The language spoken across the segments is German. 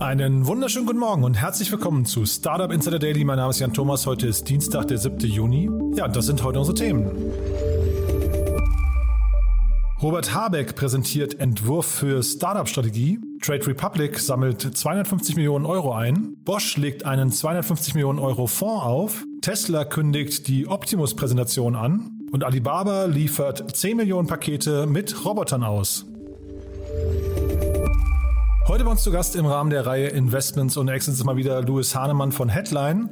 Einen wunderschönen guten Morgen und herzlich willkommen zu Startup Insider Daily. Mein Name ist Jan Thomas. Heute ist Dienstag, der 7. Juni. Ja, das sind heute unsere Themen. Robert Habeck präsentiert Entwurf für Startup-Strategie. Trade Republic sammelt 250 Millionen Euro ein. Bosch legt einen 250 Millionen Euro Fonds auf. Tesla kündigt die Optimus-Präsentation an. Und Alibaba liefert 10 Millionen Pakete mit Robotern aus. Heute bei uns zu Gast im Rahmen der Reihe Investments und Exits mal wieder Louis Hahnemann von Headline.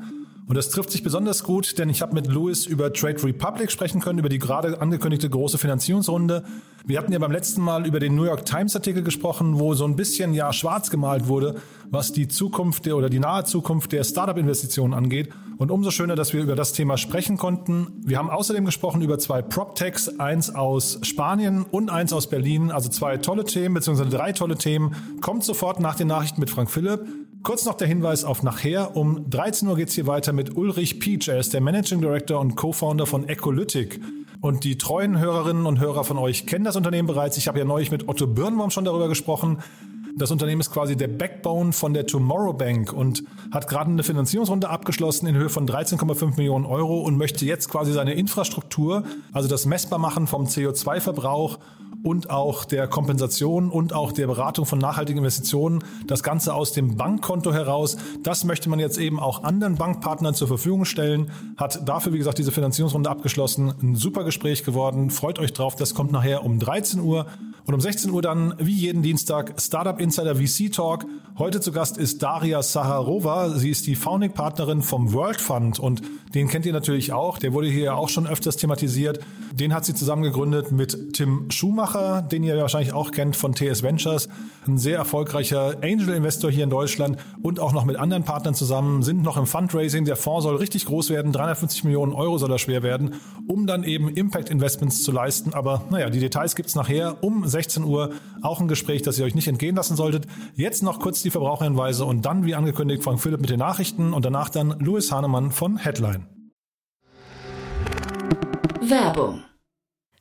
Und das trifft sich besonders gut, denn ich habe mit Louis über Trade Republic sprechen können, über die gerade angekündigte große Finanzierungsrunde. Wir hatten ja beim letzten Mal über den New York Times Artikel gesprochen, wo so ein bisschen ja schwarz gemalt wurde, was die Zukunft der oder die nahe Zukunft der Startup-Investitionen angeht. Und umso schöner, dass wir über das Thema sprechen konnten. Wir haben außerdem gesprochen über zwei PropTechs, eins aus Spanien und eins aus Berlin. Also zwei tolle Themen, beziehungsweise drei tolle Themen. Kommt sofort nach den Nachrichten mit Frank Philipp. Kurz noch der Hinweis auf nachher. Um 13 Uhr geht's hier weiter mit Ulrich Peach. Er ist der Managing Director und Co-Founder von Ecolytic. Und die treuen Hörerinnen und Hörer von euch kennen das Unternehmen bereits. Ich habe ja neulich mit Otto Birnbaum schon darüber gesprochen. Das Unternehmen ist quasi der Backbone von der Tomorrow Bank und hat gerade eine Finanzierungsrunde abgeschlossen in Höhe von 13,5 Millionen Euro und möchte jetzt quasi seine Infrastruktur, also das Messbarmachen vom CO2-Verbrauch und auch der Kompensation und auch der Beratung von nachhaltigen Investitionen, das Ganze aus dem Bankkonto heraus. Das möchte man jetzt eben auch anderen Bankpartnern zur Verfügung stellen. Hat dafür, wie gesagt, diese Finanzierungsrunde abgeschlossen. Ein super Gespräch geworden. Freut euch drauf. Das kommt nachher um 13 Uhr. Und um 16 Uhr dann, wie jeden Dienstag, Startup Insider VC Talk. Heute zu Gast ist Daria Saharova. Sie ist die Founding Partnerin vom World Fund und den kennt ihr natürlich auch. Der wurde hier auch schon öfters thematisiert. Den hat sie zusammen gegründet mit Tim Schumacher, den ihr wahrscheinlich auch kennt von TS Ventures. Ein sehr erfolgreicher Angel-Investor hier in Deutschland und auch noch mit anderen Partnern zusammen, sind noch im Fundraising. Der Fonds soll richtig groß werden. 350 Millionen Euro soll er schwer werden, um dann eben Impact-Investments zu leisten. Aber naja, die Details gibt's nachher um 16 Uhr. Auch ein Gespräch, das ihr euch nicht entgehen lassen solltet. Jetzt noch kurz die Verbraucherhinweise und dann, wie angekündigt, Frank Philipp mit den Nachrichten und danach dann Louis Hahnemann von Headline. Werbung.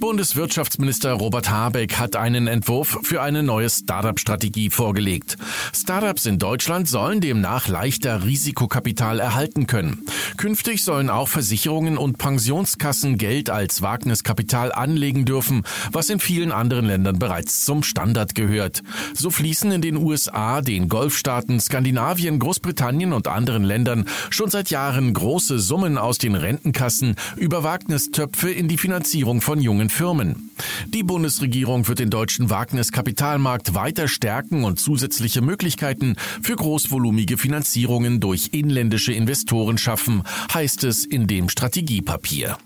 Bundeswirtschaftsminister Robert Habeck hat einen Entwurf für eine neue Startup-Strategie vorgelegt. Startups in Deutschland sollen demnach leichter Risikokapital erhalten können. Künftig sollen auch Versicherungen und Pensionskassen Geld als Wagniskapital anlegen dürfen, was in vielen anderen Ländern bereits zum Standard gehört. So fließen in den USA, den Golfstaaten, Skandinavien, Großbritannien und anderen Ländern schon seit Jahren große Summen aus den Rentenkassen über Wagnistöpfe in die Finanzierung von jungen Firmen. Die Bundesregierung wird den deutschen Wagniskapitalmarkt weiter stärken und zusätzliche Möglichkeiten für großvolumige Finanzierungen durch inländische Investoren schaffen, heißt es in dem Strategiepapier.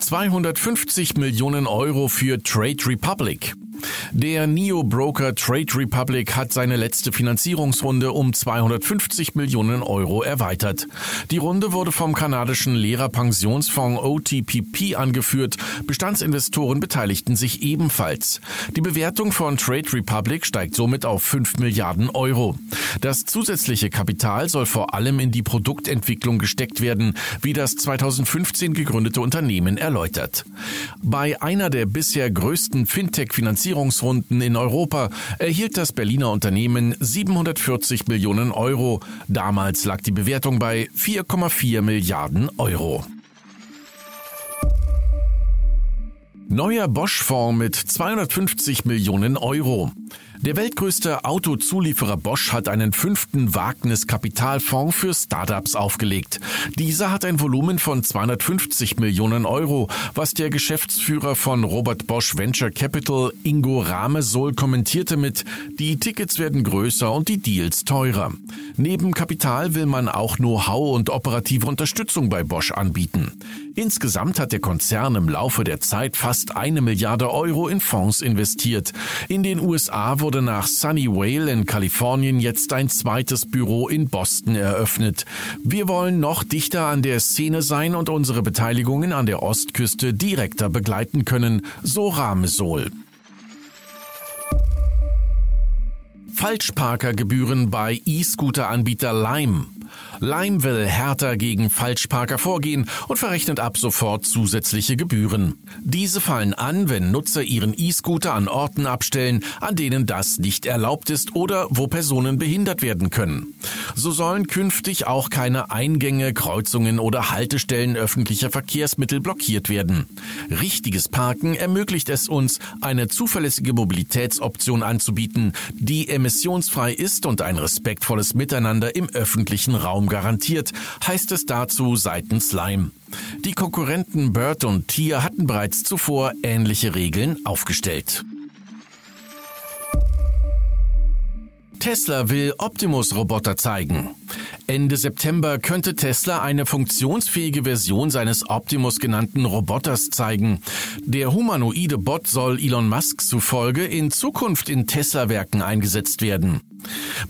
250 Millionen Euro für Trade Republic. Der Neo-Broker Trade Republic hat seine letzte Finanzierungsrunde um 250 Millionen Euro erweitert. Die Runde wurde vom kanadischen Lehrerpensionsfonds OTPP angeführt. Bestandsinvestoren beteiligten sich ebenfalls. Die Bewertung von Trade Republic steigt somit auf 5 Milliarden Euro. Das zusätzliche Kapital soll vor allem in die Produktentwicklung gesteckt werden, wie das 2015 gegründete Unternehmen erläutert. Bei einer der bisher größten Fintech-Finanzierungen Finanzierungsrunden in Europa erhielt das Berliner Unternehmen 740 Millionen Euro. Damals lag die Bewertung bei 4,4 Milliarden Euro. Neuer Bosch-Fonds mit 250 Millionen Euro. Der weltgrößte Autozulieferer Bosch hat einen fünften Wagniskapitalfonds für Startups aufgelegt. Dieser hat ein Volumen von 250 Millionen Euro, was der Geschäftsführer von Robert Bosch Venture Capital Ingo Ramesol kommentierte mit, die Tickets werden größer und die Deals teurer. Neben Kapital will man auch Know-how und operative Unterstützung bei Bosch anbieten. Insgesamt hat der Konzern im Laufe der Zeit fast eine Milliarde Euro in Fonds investiert. In den USA wurde nach Sunnyvale in Kalifornien jetzt ein zweites Büro in Boston eröffnet. Wir wollen noch dichter an der Szene sein und unsere Beteiligungen an der Ostküste direkter begleiten können, so Ramesol. Falschparkergebühren bei E-Scooter-Anbieter Lime. Lime will härter gegen Falschparker vorgehen und verrechnet ab sofort zusätzliche Gebühren. Diese fallen an, wenn Nutzer ihren E-Scooter an Orten abstellen, an denen das nicht erlaubt ist oder wo Personen behindert werden können. So sollen künftig auch keine Eingänge, Kreuzungen oder Haltestellen öffentlicher Verkehrsmittel blockiert werden. Richtiges Parken ermöglicht es uns, eine zuverlässige Mobilitätsoption anzubieten, die emissionsfrei ist und ein respektvolles Miteinander im öffentlichen Raum garantiert, heißt es dazu seitens Lime. Die Konkurrenten Bird und Tier hatten bereits zuvor ähnliche Regeln aufgestellt. Tesla will Optimus-Roboter zeigen. Ende September könnte Tesla eine funktionsfähige Version seines Optimus genannten Roboters zeigen. Der humanoide Bot soll Elon Musk zufolge in Zukunft in Tesla-Werken eingesetzt werden.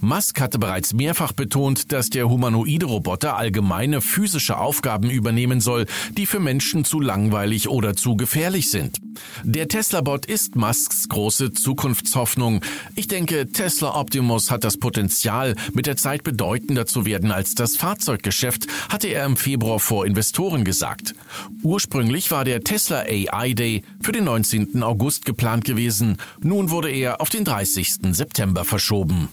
Musk hatte bereits mehrfach betont, dass der humanoide Roboter allgemeine physische Aufgaben übernehmen soll, die für Menschen zu langweilig oder zu gefährlich sind. Der Tesla-Bot ist Musks große Zukunftshoffnung. Ich denke, Tesla Optimus hat das Potenzial, mit der Zeit bedeutender zu werden als das Fahrzeuggeschäft, hatte er im Februar vor Investoren gesagt. Ursprünglich war der Tesla AI Day für den 19. August geplant gewesen. Nun wurde er auf den 30. September verschoben.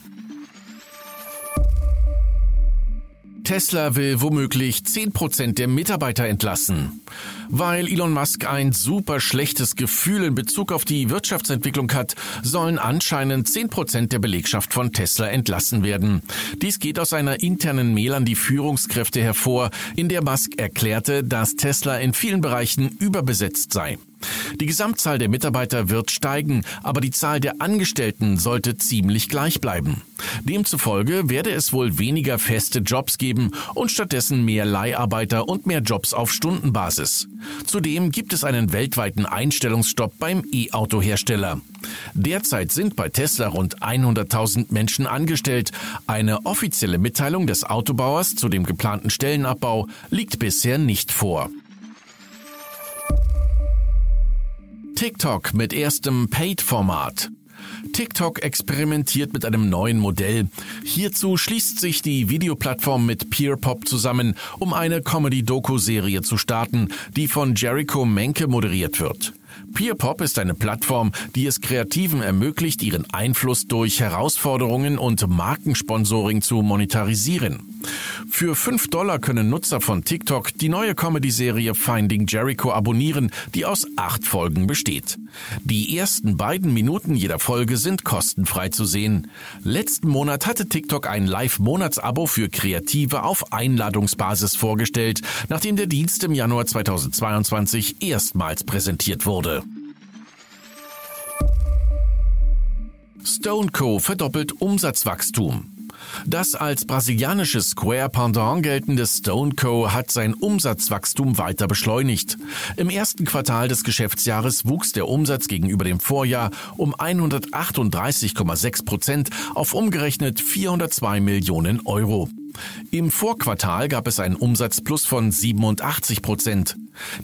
Tesla will womöglich 10% der Mitarbeiter entlassen. Weil Elon Musk ein super schlechtes Gefühl in Bezug auf die Wirtschaftsentwicklung hat, sollen anscheinend 10% der Belegschaft von Tesla entlassen werden. Dies geht aus einer internen Mail an die Führungskräfte hervor, in der Musk erklärte, dass Tesla in vielen Bereichen überbesetzt sei. Die Gesamtzahl der Mitarbeiter wird steigen, aber die Zahl der Angestellten sollte ziemlich gleich bleiben. Demzufolge werde es wohl weniger feste Jobs geben und stattdessen mehr Leiharbeiter und mehr Jobs auf Stundenbasis. Zudem gibt es einen weltweiten Einstellungsstopp beim E-Auto-Hersteller. Derzeit sind bei Tesla rund 100.000 Menschen angestellt. Eine offizielle Mitteilung des Autobauers zu dem geplanten Stellenabbau liegt bisher nicht vor. TikTok mit erstem Paid-Format. TikTok experimentiert mit einem neuen Modell. Hierzu schließt sich die Videoplattform mit Peerpop zusammen, um eine Comedy-Doku-Serie zu starten, die von Jericho Menke moderiert wird. Peerpop ist eine Plattform, die es Kreativen ermöglicht, ihren Einfluss durch Herausforderungen und Markensponsoring zu monetarisieren. Für 5 Dollar können Nutzer von TikTok die neue Comedy-Serie Finding Jericho abonnieren, die aus acht Folgen besteht. Die ersten beiden Minuten jeder Folge sind kostenfrei zu sehen. Letzten Monat hatte TikTok ein Live-Monatsabo für Kreative auf Einladungsbasis vorgestellt, nachdem der Dienst im Januar 2022 erstmals präsentiert wurde. Stone Co. verdoppelt Umsatzwachstum. Das als brasilianisches Square Pendant geltende Stone Co. hat sein Umsatzwachstum weiter beschleunigt. Im ersten Quartal des Geschäftsjahres wuchs der Umsatz gegenüber dem Vorjahr um 138,6 Prozent auf umgerechnet 402 Millionen Euro. Im Vorquartal gab es einen Umsatzplus von 87 Prozent.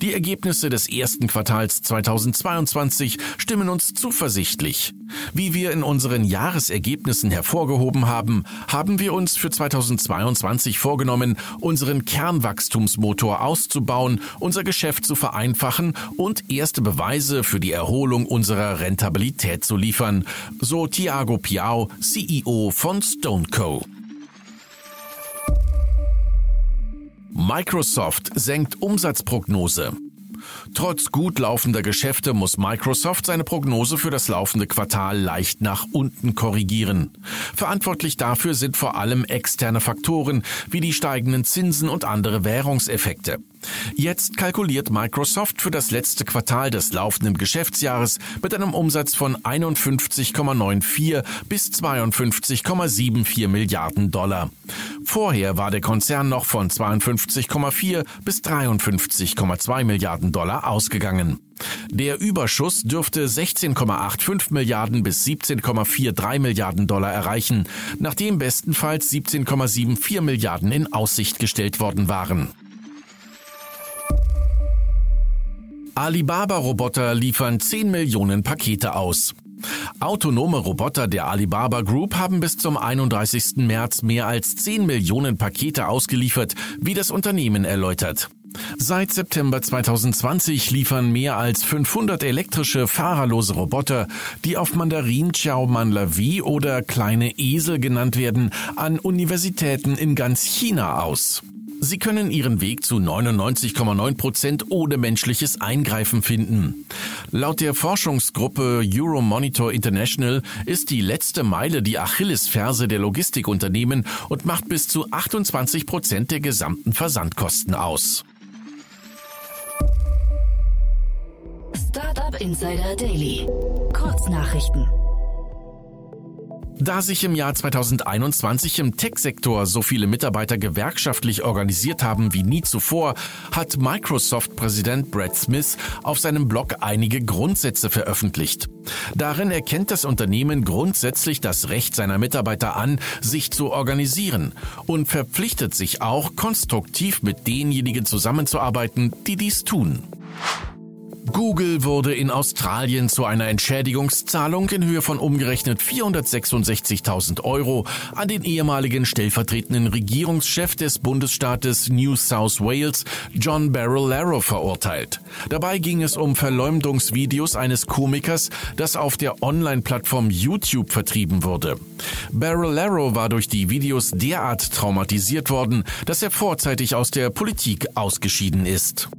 Die Ergebnisse des ersten Quartals 2022 stimmen uns zuversichtlich. Wie wir in unseren Jahresergebnissen hervorgehoben haben, haben wir uns für 2022 vorgenommen, unseren Kernwachstumsmotor auszubauen, unser Geschäft zu vereinfachen und erste Beweise für die Erholung unserer Rentabilität zu liefern, so Thiago Piau, CEO von StoneCo. Microsoft senkt Umsatzprognose. Trotz gut laufender Geschäfte muss Microsoft seine Prognose für das laufende Quartal leicht nach unten korrigieren. Verantwortlich dafür sind vor allem externe Faktoren wie die steigenden Zinsen und andere Währungseffekte. Jetzt kalkuliert Microsoft für das letzte Quartal des laufenden Geschäftsjahres mit einem Umsatz von 51,94 bis 52,74 Milliarden Dollar. Vorher war der Konzern noch von 52,4 bis 53,2 Milliarden Dollar ausgegangen. Der Überschuss dürfte 16,85 Milliarden bis 17,43 Milliarden Dollar erreichen, nachdem bestenfalls 17,74 Milliarden in Aussicht gestellt worden waren. Alibaba-Roboter liefern 10 Millionen Pakete aus. Autonome Roboter der Alibaba Group haben bis zum 31. März mehr als 10 Millionen Pakete ausgeliefert, wie das Unternehmen erläutert. Seit September 2020 liefern mehr als 500 elektrische, fahrerlose Roboter, die auf Mandarin Xiao Manlavi oder kleine Esel genannt werden, an Universitäten in ganz China aus. Sie können ihren Weg zu 99,9 Prozent ohne menschliches Eingreifen finden. Laut der Forschungsgruppe Euromonitor International ist die letzte Meile die Achillesferse der Logistikunternehmen und macht bis zu 28 Prozent der gesamten Versandkosten aus. Startup Insider Daily. Kurznachrichten. Da sich im Jahr 2021 im Tech-Sektor so viele Mitarbeiter gewerkschaftlich organisiert haben wie nie zuvor, hat Microsoft-Präsident Brad Smith auf seinem Blog einige Grundsätze veröffentlicht. Darin erkennt das Unternehmen grundsätzlich das Recht seiner Mitarbeiter an, sich zu organisieren und verpflichtet sich auch konstruktiv mit denjenigen zusammenzuarbeiten, die dies tun. Google wurde in Australien zu einer Entschädigungszahlung in Höhe von umgerechnet 466.000 Euro an den ehemaligen stellvertretenden Regierungschef des Bundesstaates New South Wales, John Barilaro, verurteilt. Dabei ging es um Verleumdungsvideos eines Komikers, das auf der Online-Plattform YouTube vertrieben wurde. Barilaro war durch die Videos derart traumatisiert worden, dass er vorzeitig aus der Politik ausgeschieden ist.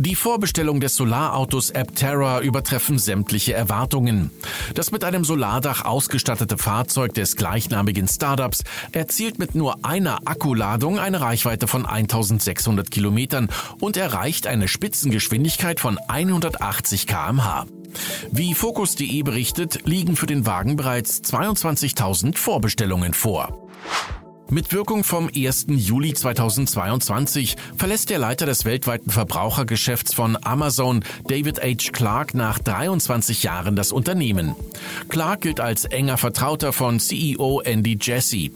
Die Vorbestellung des Solarautos Aptera übertreffen sämtliche Erwartungen. Das mit einem Solardach ausgestattete Fahrzeug des gleichnamigen Startups erzielt mit nur einer Akkuladung eine Reichweite von 1600 Kilometern und erreicht eine Spitzengeschwindigkeit von 180 kmh. Wie Focus.de berichtet, liegen für den Wagen bereits 22.000 Vorbestellungen vor. Mit Wirkung vom 1. Juli 2022 verlässt der Leiter des weltweiten Verbrauchergeschäfts von Amazon, David H. Clark, nach 23 Jahren das Unternehmen. Clark gilt als enger Vertrauter von CEO Andy Jassy.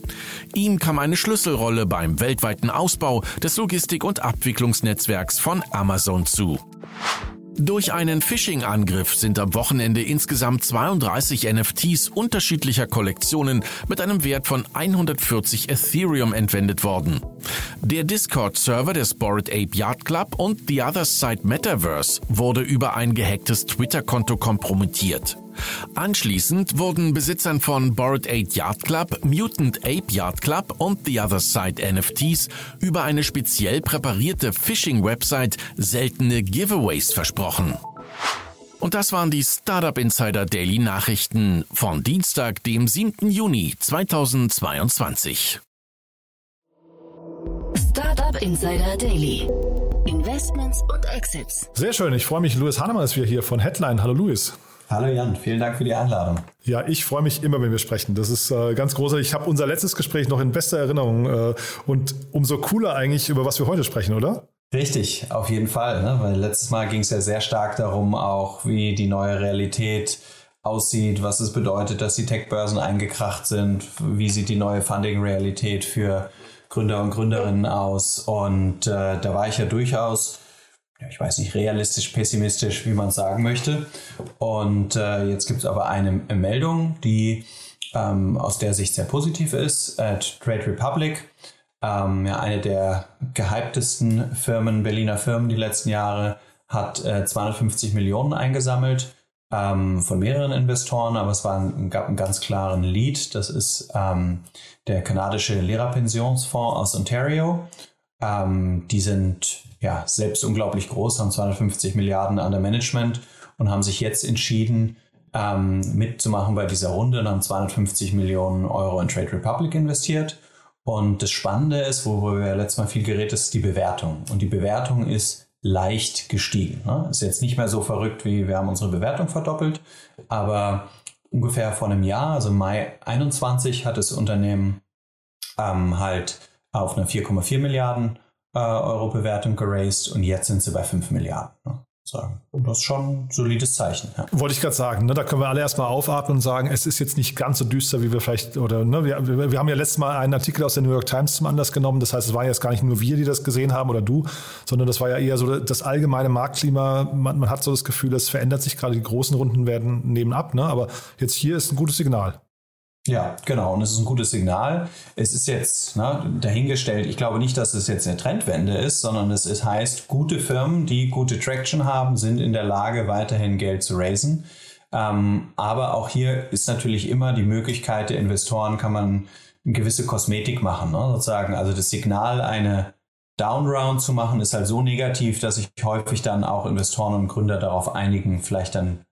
Ihm kam eine Schlüsselrolle beim weltweiten Ausbau des Logistik- und Abwicklungsnetzwerks von Amazon zu. Durch einen Phishing-Angriff sind am Wochenende insgesamt 32 NFTs unterschiedlicher Kollektionen mit einem Wert von 140 Ethereum entwendet worden. Der Discord-Server des Bored Ape Yacht Club und The Other Side Metaverse wurde über ein gehacktes Twitter-Konto kompromittiert. Anschließend wurden Besitzern von Bored Ape Yard Club, Mutant Ape Yard Club und The Other Side NFTs über eine speziell präparierte Phishing-Website seltene Giveaways versprochen. Und das waren die Startup Insider Daily Nachrichten von Dienstag, dem 7. Juni 2022. Startup Insider Daily. Investments und Exits. Sehr schön. Ich freue mich. Louis Hahnemann ist wieder hier von Headline. Hallo Louis. Hallo Jan, vielen Dank für die Einladung. Ja, ich freue mich immer, wenn wir sprechen. Das ist äh, ganz großartig. Ich habe unser letztes Gespräch noch in bester Erinnerung äh, und umso cooler eigentlich, über was wir heute sprechen, oder? Richtig, auf jeden Fall. Ne? Weil letztes Mal ging es ja sehr stark darum, auch wie die neue Realität aussieht, was es bedeutet, dass die Tech-Börsen eingekracht sind, wie sieht die neue Funding-Realität für Gründer und Gründerinnen aus. Und äh, da war ich ja durchaus ich weiß nicht, realistisch, pessimistisch, wie man es sagen möchte. Und äh, jetzt gibt es aber eine Meldung, die ähm, aus der Sicht sehr positiv ist. Äh, Trade Republic, ähm, ja, eine der gehyptesten Firmen, Berliner Firmen die letzten Jahre, hat äh, 250 Millionen eingesammelt ähm, von mehreren Investoren, aber es war ein, gab einen ganz klaren Lead. Das ist ähm, der kanadische Lehrerpensionsfonds aus Ontario. Ähm, die sind ja selbst unglaublich groß, haben 250 Milliarden an der Management und haben sich jetzt entschieden, ähm, mitzumachen bei dieser Runde und haben 250 Millionen Euro in Trade Republic investiert. Und das Spannende ist, worüber wir letztes Mal viel geredet ist die Bewertung. Und die Bewertung ist leicht gestiegen. Ne? Ist jetzt nicht mehr so verrückt, wie wir haben unsere Bewertung verdoppelt, aber ungefähr vor einem Jahr, also Mai 21, hat das Unternehmen ähm, halt auf eine 4,4 Milliarden äh, Euro Bewertung geraced und jetzt sind sie bei 5 Milliarden. Ne? sagen. Das ist schon ein solides Zeichen. Ja. Wollte ich gerade sagen, ne, da können wir alle erstmal aufatmen und sagen, es ist jetzt nicht ganz so düster, wie wir vielleicht, oder ne, wir, wir, wir haben ja letztes Mal einen Artikel aus der New York Times zum Anlass genommen. Das heißt, es waren jetzt gar nicht nur wir, die das gesehen haben oder du, sondern das war ja eher so das allgemeine Marktklima. Man, man hat so das Gefühl, es verändert sich gerade, die großen Runden werden nebenab, ne? aber jetzt hier ist ein gutes Signal. Ja, genau. Und es ist ein gutes Signal. Es ist jetzt ne, dahingestellt, ich glaube nicht, dass es jetzt eine Trendwende ist, sondern es ist, heißt, gute Firmen, die gute Traction haben, sind in der Lage, weiterhin Geld zu raisen. Ähm, aber auch hier ist natürlich immer die Möglichkeit der Investoren, kann man eine gewisse Kosmetik machen, ne, sozusagen. Also das Signal, eine Downround zu machen, ist halt so negativ, dass sich häufig dann auch Investoren und Gründer darauf einigen, vielleicht dann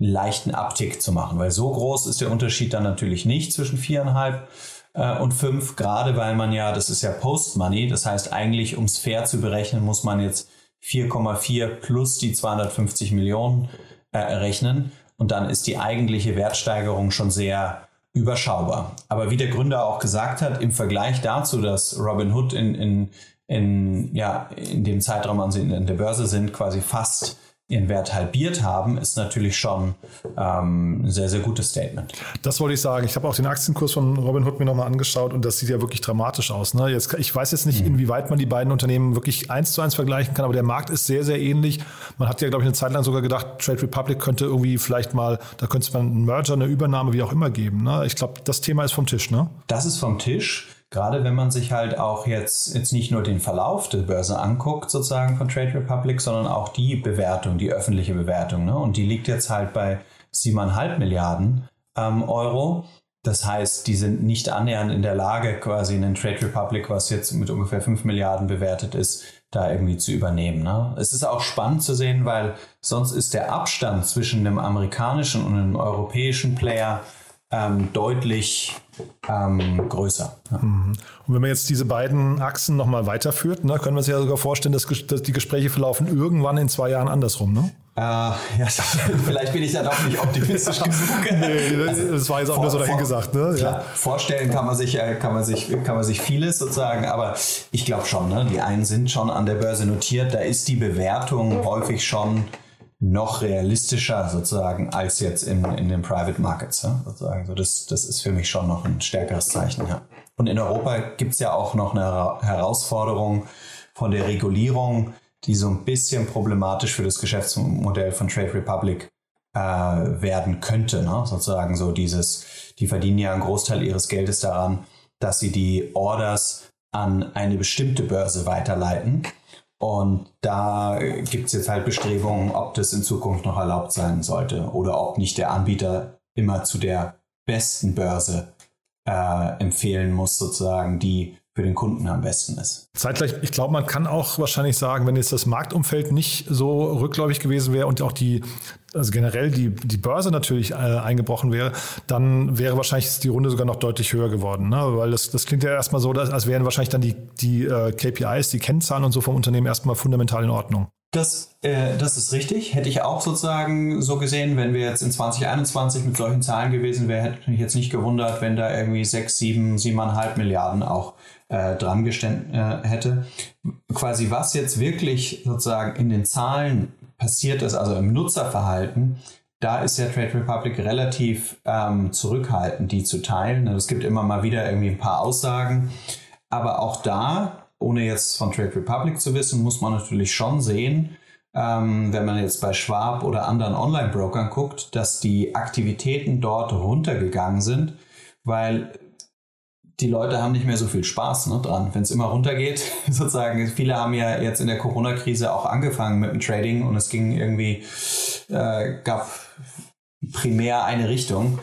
leichten Abtick zu machen, weil so groß ist der Unterschied dann natürlich nicht zwischen viereinhalb äh, und fünf, gerade weil man ja, das ist ja Post-Money, das heißt eigentlich, um es fair zu berechnen, muss man jetzt 4,4 plus die 250 Millionen äh, rechnen und dann ist die eigentliche Wertsteigerung schon sehr überschaubar. Aber wie der Gründer auch gesagt hat, im Vergleich dazu, dass Robinhood in, in, in, ja, in dem Zeitraum, an sie in der Börse sind, quasi fast ihren Wert halbiert haben, ist natürlich schon ähm, ein sehr, sehr gutes Statement. Das wollte ich sagen. Ich habe auch den Aktienkurs von Robinhood mir nochmal angeschaut und das sieht ja wirklich dramatisch aus. Ne? Jetzt, ich weiß jetzt nicht, mhm. inwieweit man die beiden Unternehmen wirklich eins zu eins vergleichen kann, aber der Markt ist sehr, sehr ähnlich. Man hat ja, glaube ich, eine Zeit lang sogar gedacht, Trade Republic könnte irgendwie vielleicht mal, da könnte es mal einen Merger, eine Übernahme, wie auch immer geben. Ne? Ich glaube, das Thema ist vom Tisch. Ne? Das ist vom Tisch. Gerade wenn man sich halt auch jetzt, jetzt nicht nur den Verlauf der Börse anguckt, sozusagen von Trade Republic, sondern auch die Bewertung, die öffentliche Bewertung. Ne? Und die liegt jetzt halt bei 7,5 Milliarden ähm, Euro. Das heißt, die sind nicht annähernd in der Lage, quasi einen Trade Republic, was jetzt mit ungefähr 5 Milliarden bewertet ist, da irgendwie zu übernehmen. Ne? Es ist auch spannend zu sehen, weil sonst ist der Abstand zwischen einem amerikanischen und einem europäischen Player ähm, deutlich ähm, größer. Ja. Mhm. Und wenn man jetzt diese beiden Achsen nochmal weiterführt, ne, können wir uns ja sogar vorstellen, dass, dass, die Gespräche verlaufen irgendwann in zwei Jahren andersrum, ne? Äh, ja, vielleicht bin ich da doch nicht optimistisch genug. nee, also, das war jetzt auch vor, nur so dahingesagt. Ne? Ja. Vorstellen kann man, sich, kann, man sich, kann man sich vieles sozusagen, aber ich glaube schon, ne? die einen sind schon an der Börse notiert, da ist die Bewertung häufig schon noch realistischer sozusagen als jetzt in, in den Private Markets. Ja, sozusagen. So das, das ist für mich schon noch ein stärkeres Zeichen. Ja. Und in Europa gibt es ja auch noch eine Herausforderung von der Regulierung, die so ein bisschen problematisch für das Geschäftsmodell von Trade Republic äh, werden könnte. Ne? Sozusagen so dieses, die verdienen ja einen Großteil ihres Geldes daran, dass sie die Orders an eine bestimmte Börse weiterleiten und da gibt es jetzt halt Bestrebungen, ob das in Zukunft noch erlaubt sein sollte oder ob nicht der Anbieter immer zu der besten Börse äh, empfehlen muss, sozusagen, die für den Kunden am besten ist. Zeitgleich, ich glaube, man kann auch wahrscheinlich sagen, wenn jetzt das Marktumfeld nicht so rückläufig gewesen wäre und auch die, also generell die, die Börse natürlich äh, eingebrochen wäre, dann wäre wahrscheinlich die Runde sogar noch deutlich höher geworden. Ne? Weil das, das klingt ja erstmal so, dass, als wären wahrscheinlich dann die, die äh, KPIs, die Kennzahlen und so vom Unternehmen erstmal fundamental in Ordnung. Das, äh, das ist richtig. Hätte ich auch sozusagen so gesehen, wenn wir jetzt in 2021 mit solchen Zahlen gewesen wären, hätte mich jetzt nicht gewundert, wenn da irgendwie 6, 7, 7,5 Milliarden auch äh, dran gestanden äh, hätte. Quasi was jetzt wirklich sozusagen in den Zahlen passiert ist, also im Nutzerverhalten, da ist ja Trade Republic relativ ähm, zurückhaltend, die zu teilen. Also es gibt immer mal wieder irgendwie ein paar Aussagen, aber auch da ohne jetzt von Trade Republic zu wissen, muss man natürlich schon sehen, ähm, wenn man jetzt bei Schwab oder anderen Online-Brokern guckt, dass die Aktivitäten dort runtergegangen sind, weil die Leute haben nicht mehr so viel Spaß ne, dran, wenn es immer runtergeht. Sozusagen, viele haben ja jetzt in der Corona-Krise auch angefangen mit dem Trading und es ging irgendwie, äh, gab primär eine Richtung.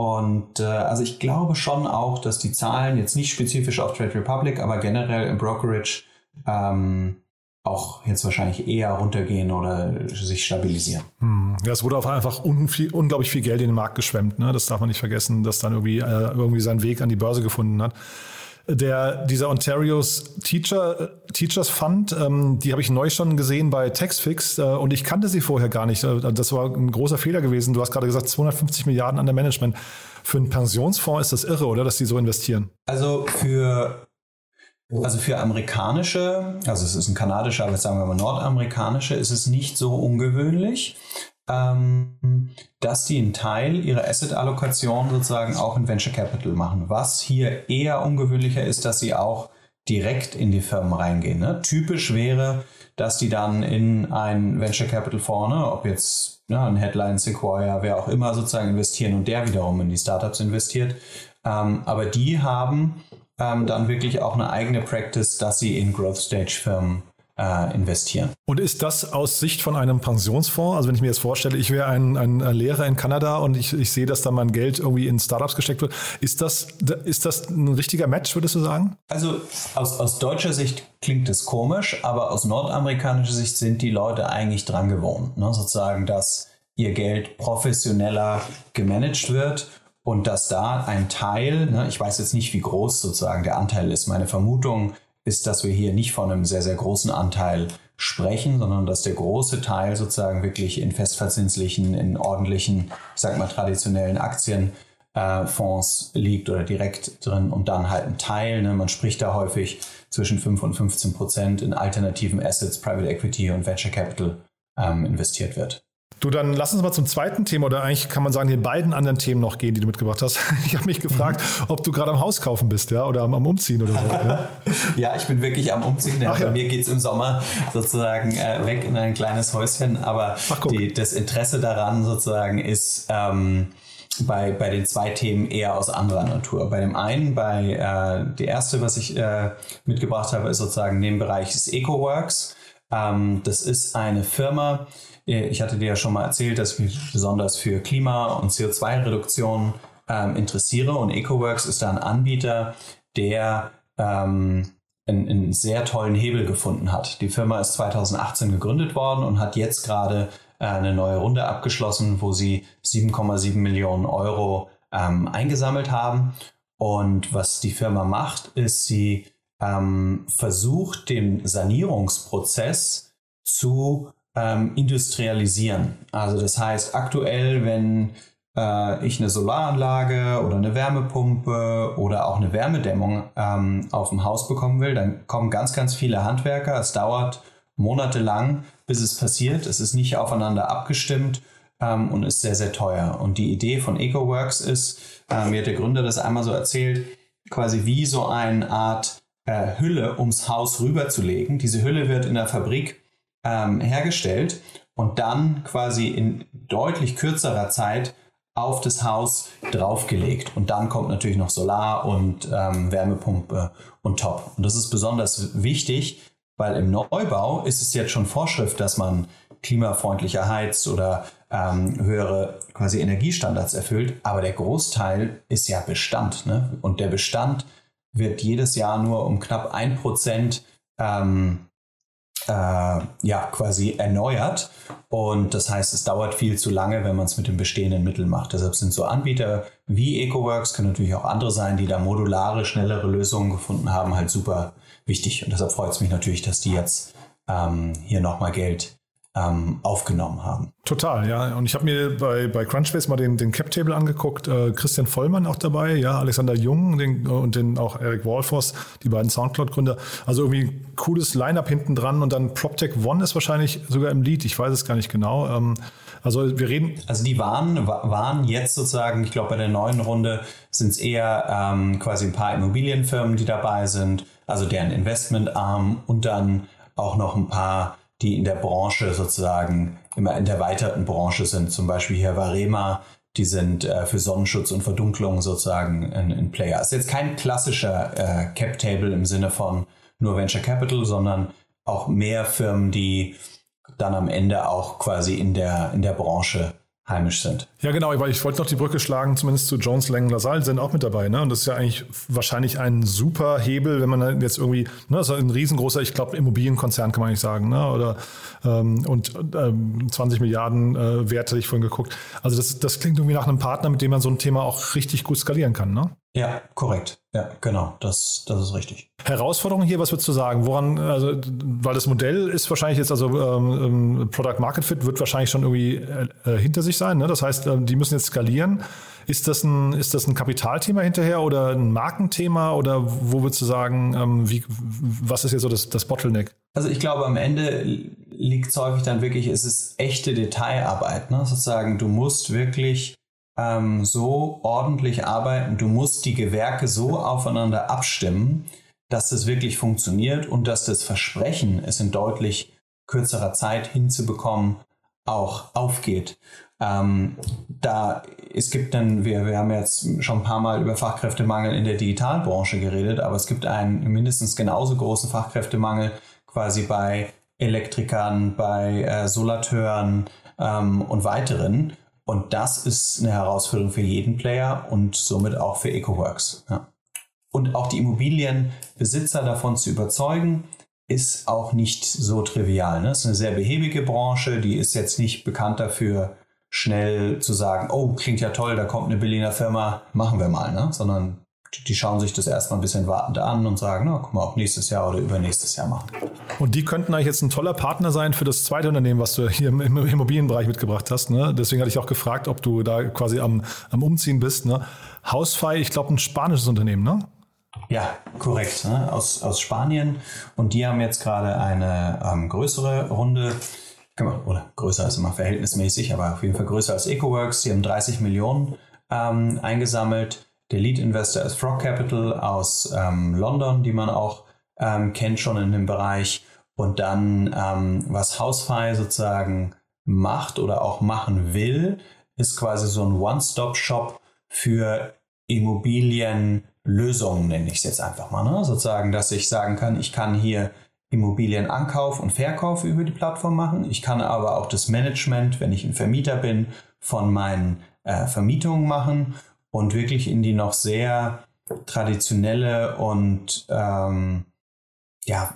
Und äh, also ich glaube schon auch, dass die Zahlen jetzt nicht spezifisch auf Trade Republic, aber generell im Brokerage ähm, auch jetzt wahrscheinlich eher runtergehen oder sich stabilisieren. Hm. Ja, es wurde auf einfach un unglaublich viel Geld in den Markt geschwemmt. Ne? Das darf man nicht vergessen, dass dann irgendwie, äh, irgendwie seinen Weg an die Börse gefunden hat. Der, dieser Ontario's Teacher, Teachers Fund, ähm, die habe ich neu schon gesehen bei Taxfix äh, und ich kannte sie vorher gar nicht. Äh, das war ein großer Fehler gewesen. Du hast gerade gesagt, 250 Milliarden an der Management. Für einen Pensionsfonds ist das irre, oder, dass die so investieren? Also für also für amerikanische, also es ist ein kanadischer, aber sagen wir mal nordamerikanische, ist es nicht so ungewöhnlich, dass die einen Teil ihrer Asset-Allokation sozusagen auch in Venture Capital machen. Was hier eher ungewöhnlicher ist, dass sie auch direkt in die Firmen reingehen. Ne? Typisch wäre, dass die dann in ein Venture Capital Fonds, ne, ob jetzt ja, ein Headline, Sequoia, wer auch immer sozusagen investieren und der wiederum in die Startups investiert. Ähm, aber die haben ähm, dann wirklich auch eine eigene Practice, dass sie in Growth Stage Firmen äh, investieren. Und ist das aus Sicht von einem Pensionsfonds? Also wenn ich mir jetzt vorstelle, ich wäre ein, ein Lehrer in Kanada und ich, ich sehe, dass da mein Geld irgendwie in Startups gesteckt wird. Ist das, ist das ein richtiger Match, würdest du sagen? Also aus, aus deutscher Sicht klingt es komisch, aber aus nordamerikanischer Sicht sind die Leute eigentlich dran gewohnt, ne? sozusagen, dass ihr Geld professioneller gemanagt wird und dass da ein Teil, ne, ich weiß jetzt nicht, wie groß sozusagen der Anteil ist, meine Vermutung ist, dass wir hier nicht von einem sehr, sehr großen Anteil sprechen, sondern dass der große Teil sozusagen wirklich in festverzinslichen, in ordentlichen, ich sag mal traditionellen Aktienfonds äh, liegt oder direkt drin und dann halt ein Teil, ne, man spricht da häufig zwischen 5 und 15 Prozent in alternativen Assets, Private Equity und Venture Capital ähm, investiert wird. Du, dann lass uns mal zum zweiten Thema oder eigentlich kann man sagen, den beiden anderen Themen noch gehen, die du mitgebracht hast. Ich habe mich gefragt, mhm. ob du gerade am Haus kaufen bist, ja, oder am, am Umziehen oder so. Ja? ja, ich bin wirklich am Umziehen. Ja. Ach, ja. Bei mir geht es im Sommer sozusagen äh, weg in ein kleines Häuschen, aber die, das Interesse daran sozusagen ist ähm, bei, bei den zwei Themen eher aus anderer Natur. Bei dem einen, bei äh, die erste, was ich äh, mitgebracht habe, ist sozusagen in dem Bereich des EcoWorks. Ähm, das ist eine Firma, ich hatte dir ja schon mal erzählt, dass ich mich besonders für Klima- und CO2-Reduktion ähm, interessiere und EcoWorks ist da ein Anbieter, der ähm, einen, einen, sehr tollen Hebel gefunden hat. Die Firma ist 2018 gegründet worden und hat jetzt gerade äh, eine neue Runde abgeschlossen, wo sie 7,7 Millionen Euro ähm, eingesammelt haben. Und was die Firma macht, ist, sie ähm, versucht, den Sanierungsprozess zu ähm, industrialisieren. Also das heißt, aktuell, wenn äh, ich eine Solaranlage oder eine Wärmepumpe oder auch eine Wärmedämmung ähm, auf dem Haus bekommen will, dann kommen ganz, ganz viele Handwerker. Es dauert monatelang, bis es passiert. Es ist nicht aufeinander abgestimmt ähm, und ist sehr, sehr teuer. Und die Idee von EcoWorks ist, äh, mir hat der Gründer das einmal so erzählt, quasi wie so eine Art äh, Hülle ums Haus rüberzulegen. Diese Hülle wird in der Fabrik ähm, hergestellt und dann quasi in deutlich kürzerer Zeit auf das Haus draufgelegt. Und dann kommt natürlich noch Solar und ähm, Wärmepumpe und Top. Und das ist besonders wichtig, weil im Neubau ist es jetzt schon Vorschrift, dass man klimafreundlicher heizt oder ähm, höhere quasi Energiestandards erfüllt. Aber der Großteil ist ja Bestand. Ne? Und der Bestand wird jedes Jahr nur um knapp ein Prozent ähm, äh, ja, quasi erneuert. Und das heißt, es dauert viel zu lange, wenn man es mit den bestehenden Mitteln macht. Deshalb sind so Anbieter wie EcoWorks, können natürlich auch andere sein, die da modulare, schnellere Lösungen gefunden haben, halt super wichtig. Und deshalb freut es mich natürlich, dass die jetzt ähm, hier nochmal Geld ähm, aufgenommen haben. Total, ja. Und ich habe mir bei, bei Crunchbase mal den, den Cap-Table angeguckt. Äh, Christian Vollmann auch dabei, ja, Alexander Jung den, und den auch Eric Walfors, die beiden Soundcloud-Gründer. Also irgendwie cooles Line-Up hinten dran und dann PropTech One ist wahrscheinlich sogar im Lead. Ich weiß es gar nicht genau. Ähm, also wir reden. Also die waren, waren jetzt sozusagen, ich glaube bei der neuen Runde sind es eher ähm, quasi ein paar Immobilienfirmen, die dabei sind also deren Investmentarm und dann auch noch ein paar, die in der Branche sozusagen immer in der erweiterten Branche sind. Zum Beispiel hier Varema, die sind äh, für Sonnenschutz und Verdunklung sozusagen ein, ein Player. Ist jetzt kein klassischer äh, Cap Table im Sinne von nur Venture Capital, sondern auch mehr Firmen, die dann am Ende auch quasi in der, in der Branche heimisch sind. Ja, genau, weil ich wollte noch die Brücke schlagen, zumindest zu Jones Lang LaSalle sind auch mit dabei. Ne? Und das ist ja eigentlich wahrscheinlich ein super Hebel, wenn man jetzt irgendwie, ne, das ist ein riesengroßer, ich glaube, Immobilienkonzern kann man nicht sagen, ne? Oder ähm, und ähm, 20 Milliarden äh, Werte, ich vorhin geguckt. Also das, das klingt irgendwie nach einem Partner, mit dem man so ein Thema auch richtig gut skalieren kann, ne? Ja, korrekt. Ja, genau. Das, das ist richtig. Herausforderung hier, was würdest du sagen? Woran, also, weil das Modell ist wahrscheinlich jetzt, also ähm, ähm Product Market Fit wird wahrscheinlich schon irgendwie äh, hinter sich sein. Ne? Das heißt, äh, die müssen jetzt skalieren. Ist das, ein, ist das ein Kapitalthema hinterher oder ein Markenthema oder wo würdest du sagen, ähm, wie, was ist jetzt so das, das Bottleneck? Also ich glaube, am Ende liegt es häufig dann wirklich, es ist echte Detailarbeit. Ne? Sozusagen, du musst wirklich ähm, so ordentlich arbeiten. Du musst die Gewerke so aufeinander abstimmen, dass das wirklich funktioniert und dass das Versprechen, es in deutlich kürzerer Zeit hinzubekommen, auch aufgeht. Ähm, da es gibt dann, wir, wir haben jetzt schon ein paar Mal über Fachkräftemangel in der Digitalbranche geredet, aber es gibt einen mindestens genauso großen Fachkräftemangel quasi bei Elektrikern, bei äh, Solateuren ähm, und weiteren. Und das ist eine Herausforderung für jeden Player und somit auch für EcoWorks. Ja. Und auch die Immobilienbesitzer davon zu überzeugen, ist auch nicht so trivial. Ne? Es ist eine sehr behäbige Branche, die ist jetzt nicht bekannt dafür, schnell zu sagen, oh, klingt ja toll, da kommt eine Berliner Firma, machen wir mal, ne? sondern die schauen sich das erstmal ein bisschen wartend an und sagen, na, guck mal, auch nächstes Jahr oder übernächstes Jahr machen. Und die könnten eigentlich jetzt ein toller Partner sein für das zweite Unternehmen, was du hier im Immobilienbereich mitgebracht hast. Ne? Deswegen hatte ich auch gefragt, ob du da quasi am, am Umziehen bist. Ne? Hausfei, ich glaube, ein spanisches Unternehmen, ne? Ja, korrekt. Ne? Aus, aus Spanien. Und die haben jetzt gerade eine ähm, größere Runde oder größer ist immer verhältnismäßig, aber auf jeden Fall größer als EcoWorks. Die haben 30 Millionen ähm, eingesammelt der Lead-Investor ist Frog Capital aus ähm, London, die man auch ähm, kennt schon in dem Bereich. Und dann, ähm, was Housefy sozusagen macht oder auch machen will, ist quasi so ein One-Stop-Shop für Immobilienlösungen, nenne ich es jetzt einfach mal. Ne? Sozusagen, dass ich sagen kann, ich kann hier Immobilienankauf und Verkauf über die Plattform machen. Ich kann aber auch das Management, wenn ich ein Vermieter bin, von meinen äh, Vermietungen machen und wirklich in die noch sehr traditionelle und ähm, ja,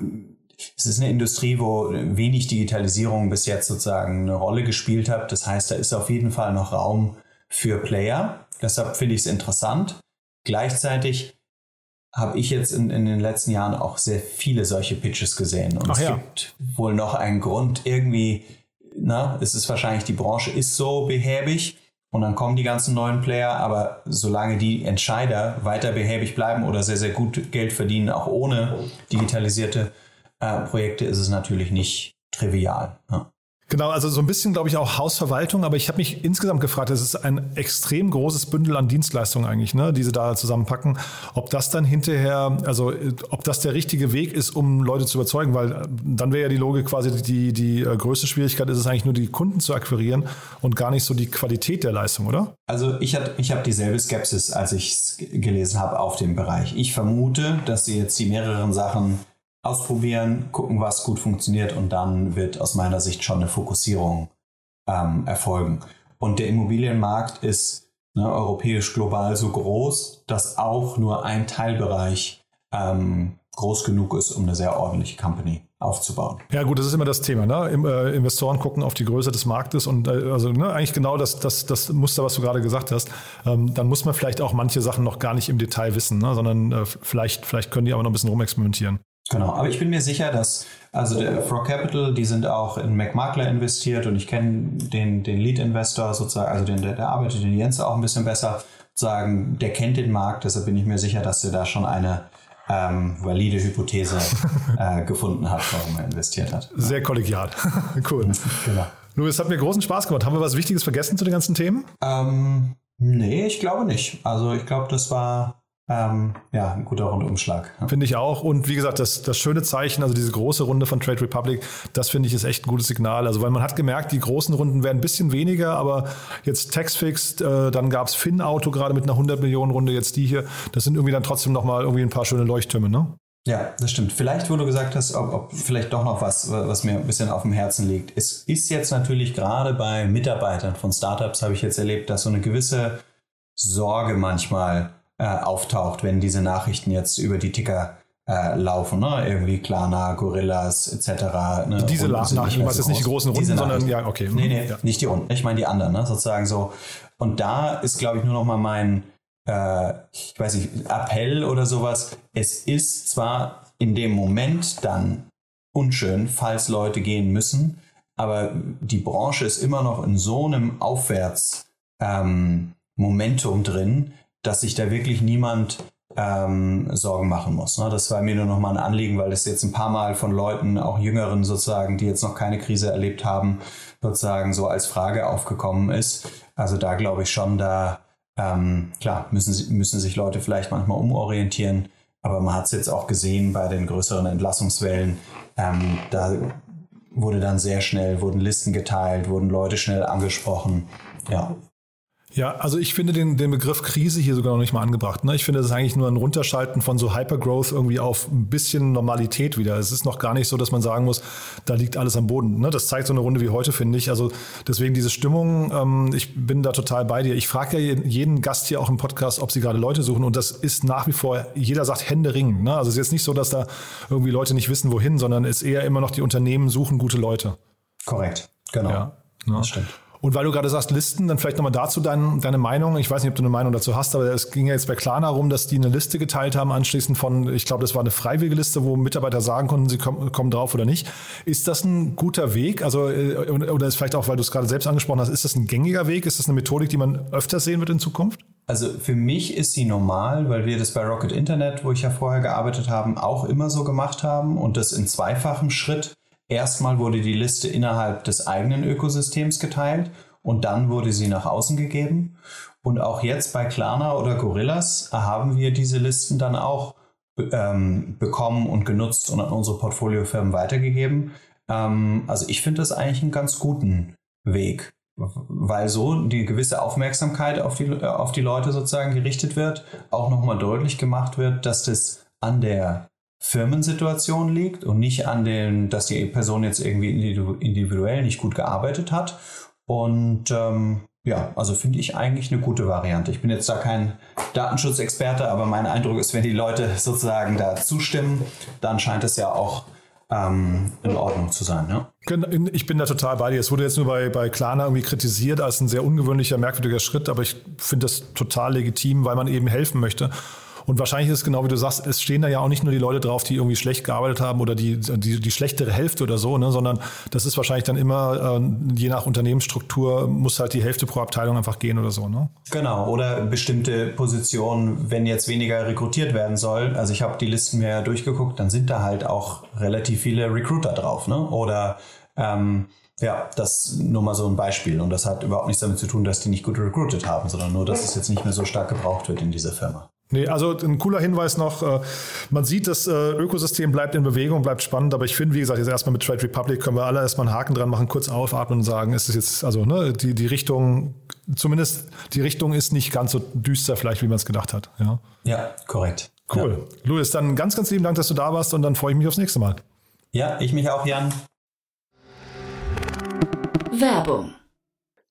es ist eine Industrie, wo wenig Digitalisierung bis jetzt sozusagen eine Rolle gespielt hat. Das heißt, da ist auf jeden Fall noch Raum für Player. Deshalb finde ich es interessant. Gleichzeitig habe ich jetzt in, in den letzten Jahren auch sehr viele solche Pitches gesehen. Und Ach es ja. gibt wohl noch einen Grund, irgendwie, na, es ist wahrscheinlich, die Branche ist so behäbig und dann kommen die ganzen neuen Player, aber solange die Entscheider weiter behäbig bleiben oder sehr, sehr gut Geld verdienen, auch ohne digitalisierte äh, Projekte, ist es natürlich nicht trivial. Ja. Genau, also so ein bisschen, glaube ich, auch Hausverwaltung, aber ich habe mich insgesamt gefragt, es ist ein extrem großes Bündel an Dienstleistungen eigentlich, ne, die sie da zusammenpacken. Ob das dann hinterher, also ob das der richtige Weg ist, um Leute zu überzeugen, weil äh, dann wäre ja die Logik quasi, die, die äh, größte Schwierigkeit ist es eigentlich nur, die Kunden zu akquirieren und gar nicht so die Qualität der Leistung, oder? Also ich habe ich hab dieselbe Skepsis, als ich es gelesen habe auf dem Bereich. Ich vermute, dass sie jetzt die mehreren Sachen ausprobieren, gucken, was gut funktioniert und dann wird aus meiner Sicht schon eine Fokussierung ähm, erfolgen. Und der Immobilienmarkt ist ne, europäisch global so groß, dass auch nur ein Teilbereich ähm, groß genug ist, um eine sehr ordentliche Company aufzubauen. Ja gut, das ist immer das Thema. Ne? Äh, Investoren gucken auf die Größe des Marktes und äh, also ne, eigentlich genau das, das, das Muster, was du gerade gesagt hast. Ähm, dann muss man vielleicht auch manche Sachen noch gar nicht im Detail wissen, ne? sondern äh, vielleicht, vielleicht können die aber noch ein bisschen rumexperimentieren. Genau, aber ich bin mir sicher, dass, also der Frog Capital, die sind auch in McMakler investiert und ich kenne den, den Lead-Investor sozusagen, also den, der, der arbeitet den Jens auch ein bisschen besser, sagen, der kennt den Markt, deshalb bin ich mir sicher, dass er da schon eine ähm, valide Hypothese äh, gefunden hat, warum er investiert hat. Sehr kollegial. cool. genau. Louis, hat mir großen Spaß gemacht. Haben wir was Wichtiges vergessen zu den ganzen Themen? Ähm, nee, ich glaube nicht. Also ich glaube, das war ähm, ja, ein guter Rundumschlag. Finde ich auch. Und wie gesagt, das, das schöne Zeichen, also diese große Runde von Trade Republic, das finde ich ist echt ein gutes Signal. Also weil man hat gemerkt, die großen Runden werden ein bisschen weniger, aber jetzt Taxfix, äh, dann gab es Finn-Auto gerade mit einer 100 Millionen Runde, jetzt die hier. Das sind irgendwie dann trotzdem nochmal irgendwie ein paar schöne Leuchttürme, ne? Ja, das stimmt. Vielleicht, wo du gesagt hast, ob, ob vielleicht doch noch was, was mir ein bisschen auf dem Herzen liegt. Es ist jetzt natürlich gerade bei Mitarbeitern von Startups, habe ich jetzt erlebt, dass so eine gewisse Sorge manchmal äh, auftaucht, wenn diese Nachrichten jetzt über die Ticker äh, laufen, ne? irgendwie Klarna, Gorillas etc. Ne? Diese Nachrichten, du meinst jetzt nicht die großen Runden, sondern ja, okay. Nee, nee, ja. nicht die Runden, ich meine die anderen, ne? sozusagen so. Und da ist, glaube ich, nur noch mal mein, äh, ich weiß nicht, Appell oder sowas. Es ist zwar in dem Moment dann unschön, falls Leute gehen müssen, aber die Branche ist immer noch in so einem Aufwärts ähm, Momentum drin, dass sich da wirklich niemand ähm, Sorgen machen muss. Ne? Das war mir nur noch mal ein Anliegen, weil das jetzt ein paar Mal von Leuten, auch Jüngeren sozusagen, die jetzt noch keine Krise erlebt haben, sozusagen so als Frage aufgekommen ist. Also da glaube ich schon, da ähm, klar müssen, müssen sich Leute vielleicht manchmal umorientieren, aber man hat es jetzt auch gesehen bei den größeren Entlassungswellen. Ähm, da wurde dann sehr schnell, wurden Listen geteilt, wurden Leute schnell angesprochen. Ja, ja, also ich finde den, den Begriff Krise hier sogar noch nicht mal angebracht. Ne? Ich finde, das ist eigentlich nur ein Runterschalten von so Hypergrowth irgendwie auf ein bisschen Normalität wieder. Es ist noch gar nicht so, dass man sagen muss, da liegt alles am Boden. Ne? Das zeigt so eine Runde wie heute, finde ich. Also deswegen diese Stimmung, ähm, ich bin da total bei dir. Ich frage ja jeden Gast hier auch im Podcast, ob sie gerade Leute suchen. Und das ist nach wie vor, jeder sagt Hände ringen. Ne? Also es ist jetzt nicht so, dass da irgendwie Leute nicht wissen, wohin, sondern es ist eher immer noch, die Unternehmen suchen gute Leute. Korrekt, genau. Ja, ne? das stimmt. Und weil du gerade sagst Listen, dann vielleicht nochmal dazu dein, deine Meinung. Ich weiß nicht, ob du eine Meinung dazu hast, aber es ging ja jetzt bei Klarna rum, dass die eine Liste geteilt haben anschließend von, ich glaube, das war eine freiwillige Liste, wo Mitarbeiter sagen konnten, sie kommen, kommen drauf oder nicht. Ist das ein guter Weg? Also, äh, oder ist vielleicht auch, weil du es gerade selbst angesprochen hast, ist das ein gängiger Weg? Ist das eine Methodik, die man öfter sehen wird in Zukunft? Also für mich ist sie normal, weil wir das bei Rocket Internet, wo ich ja vorher gearbeitet habe, auch immer so gemacht haben und das in zweifachem Schritt. Erstmal wurde die Liste innerhalb des eigenen Ökosystems geteilt und dann wurde sie nach außen gegeben. Und auch jetzt bei Klarna oder Gorillas haben wir diese Listen dann auch ähm, bekommen und genutzt und an unsere Portfoliofirmen weitergegeben. Ähm, also ich finde das eigentlich einen ganz guten Weg, weil so die gewisse Aufmerksamkeit auf die, auf die Leute sozusagen gerichtet wird, auch nochmal deutlich gemacht wird, dass das an der Firmensituation liegt und nicht an den, dass die Person jetzt irgendwie individuell nicht gut gearbeitet hat und ähm, ja, also finde ich eigentlich eine gute Variante. Ich bin jetzt da kein Datenschutzexperte, aber mein Eindruck ist, wenn die Leute sozusagen da zustimmen, dann scheint es ja auch ähm, in Ordnung zu sein. Ja? Ich bin da total bei dir. Es wurde jetzt nur bei, bei Klarna irgendwie kritisiert als ein sehr ungewöhnlicher, merkwürdiger Schritt, aber ich finde das total legitim, weil man eben helfen möchte. Und wahrscheinlich ist es genau wie du sagst, es stehen da ja auch nicht nur die Leute drauf, die irgendwie schlecht gearbeitet haben oder die, die, die schlechtere Hälfte oder so, ne, sondern das ist wahrscheinlich dann immer, äh, je nach Unternehmensstruktur, muss halt die Hälfte pro Abteilung einfach gehen oder so. Ne? Genau, oder bestimmte Positionen, wenn jetzt weniger rekrutiert werden soll. Also ich habe die Listen mir ja durchgeguckt, dann sind da halt auch relativ viele Recruiter drauf. Ne? Oder ähm, ja, das nur mal so ein Beispiel. Und das hat überhaupt nichts damit zu tun, dass die nicht gut recruited haben, sondern nur, dass es jetzt nicht mehr so stark gebraucht wird in dieser Firma. Nee, also ein cooler Hinweis noch, äh, man sieht, das äh, Ökosystem bleibt in Bewegung, bleibt spannend, aber ich finde, wie gesagt, jetzt erstmal mit Trade Republic können wir alle erstmal einen Haken dran machen, kurz aufatmen und sagen, ist es jetzt, also ne, die, die Richtung, zumindest die Richtung ist nicht ganz so düster vielleicht, wie man es gedacht hat. Ja, ja korrekt. Cool. Ja. Louis, dann ganz, ganz lieben Dank, dass du da warst und dann freue ich mich aufs nächste Mal. Ja, ich mich auch, Jan. Werbung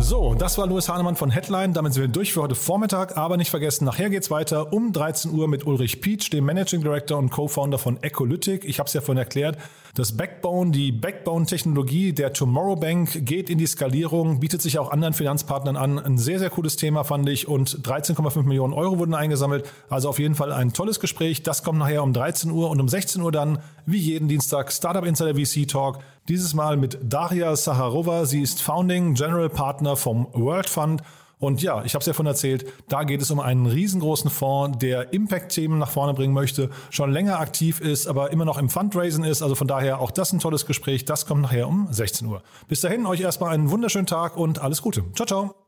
So, das war Louis Hahnemann von Headline. Damit sind wir durch für heute Vormittag. Aber nicht vergessen, nachher geht's weiter um 13 Uhr mit Ulrich Peach, dem Managing Director und Co-Founder von Ecolytic. Ich habe es ja vorhin erklärt. Das Backbone, die Backbone-Technologie der Tomorrow Bank geht in die Skalierung, bietet sich auch anderen Finanzpartnern an. Ein sehr, sehr cooles Thema fand ich und 13,5 Millionen Euro wurden eingesammelt. Also auf jeden Fall ein tolles Gespräch. Das kommt nachher um 13 Uhr und um 16 Uhr dann, wie jeden Dienstag, Startup Insider VC Talk. Dieses Mal mit Daria Saharova. Sie ist Founding General Partner vom World Fund und ja, ich habe es ja von erzählt, da geht es um einen riesengroßen Fonds, der Impact-Themen nach vorne bringen möchte, schon länger aktiv ist, aber immer noch im Fundraising ist. Also von daher auch das ein tolles Gespräch. Das kommt nachher um 16 Uhr. Bis dahin euch erstmal einen wunderschönen Tag und alles Gute. Ciao, ciao.